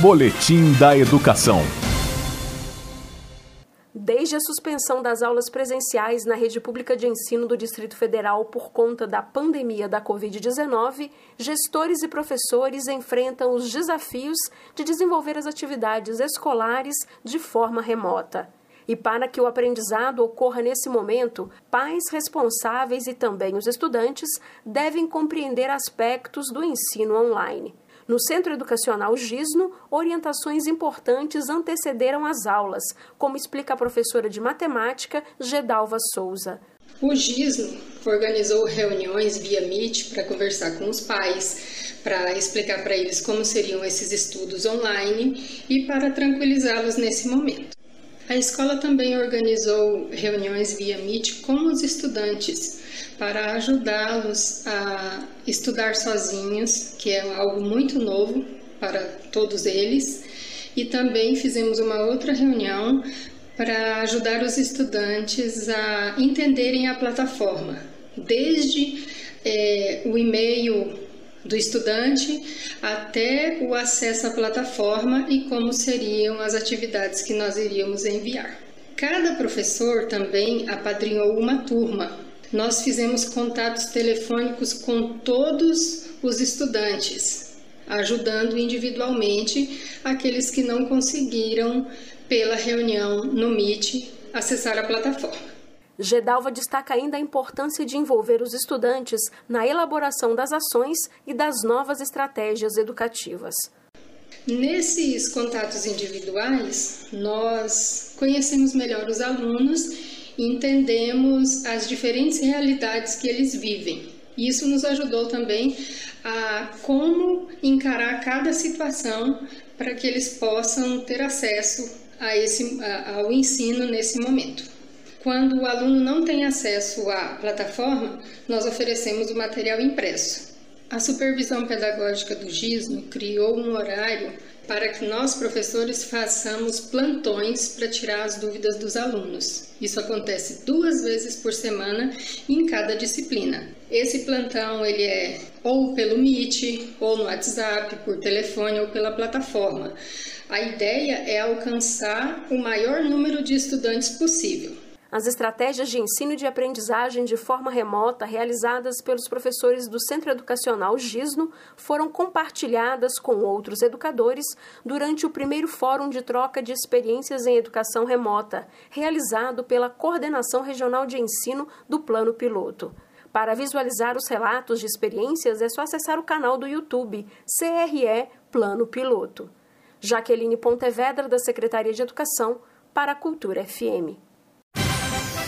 Boletim da Educação. Desde a suspensão das aulas presenciais na rede pública de ensino do Distrito Federal por conta da pandemia da Covid-19, gestores e professores enfrentam os desafios de desenvolver as atividades escolares de forma remota. E para que o aprendizado ocorra nesse momento, pais responsáveis e também os estudantes devem compreender aspectos do ensino online. No Centro Educacional Gisno, orientações importantes antecederam as aulas, como explica a professora de matemática Gedalva Souza. O Gisno organizou reuniões via Meet para conversar com os pais, para explicar para eles como seriam esses estudos online e para tranquilizá-los nesse momento. A escola também organizou reuniões via Meet com os estudantes para ajudá-los a estudar sozinhos, que é algo muito novo para todos eles. E também fizemos uma outra reunião para ajudar os estudantes a entenderem a plataforma, desde é, o e-mail do estudante até o acesso à plataforma e como seriam as atividades que nós iríamos enviar. Cada professor também apadrinhou uma turma. Nós fizemos contatos telefônicos com todos os estudantes, ajudando individualmente aqueles que não conseguiram, pela reunião no Meet, acessar a plataforma. Gedalva destaca ainda a importância de envolver os estudantes na elaboração das ações e das novas estratégias educativas. Nesses contatos individuais, nós conhecemos melhor os alunos e entendemos as diferentes realidades que eles vivem. Isso nos ajudou também a como encarar cada situação para que eles possam ter acesso a esse, ao ensino nesse momento. Quando o aluno não tem acesso à plataforma, nós oferecemos o material impresso. A supervisão pedagógica do GISNO criou um horário para que nós, professores, façamos plantões para tirar as dúvidas dos alunos. Isso acontece duas vezes por semana em cada disciplina. Esse plantão ele é ou pelo Meet, ou no WhatsApp, por telefone ou pela plataforma. A ideia é alcançar o maior número de estudantes possível. As estratégias de ensino e de aprendizagem de forma remota realizadas pelos professores do Centro Educacional Gisno foram compartilhadas com outros educadores durante o primeiro Fórum de Troca de Experiências em Educação Remota, realizado pela Coordenação Regional de Ensino do Plano Piloto. Para visualizar os relatos de experiências, é só acessar o canal do YouTube CRE Plano Piloto. Jaqueline Pontevedra, da Secretaria de Educação, para a Cultura FM.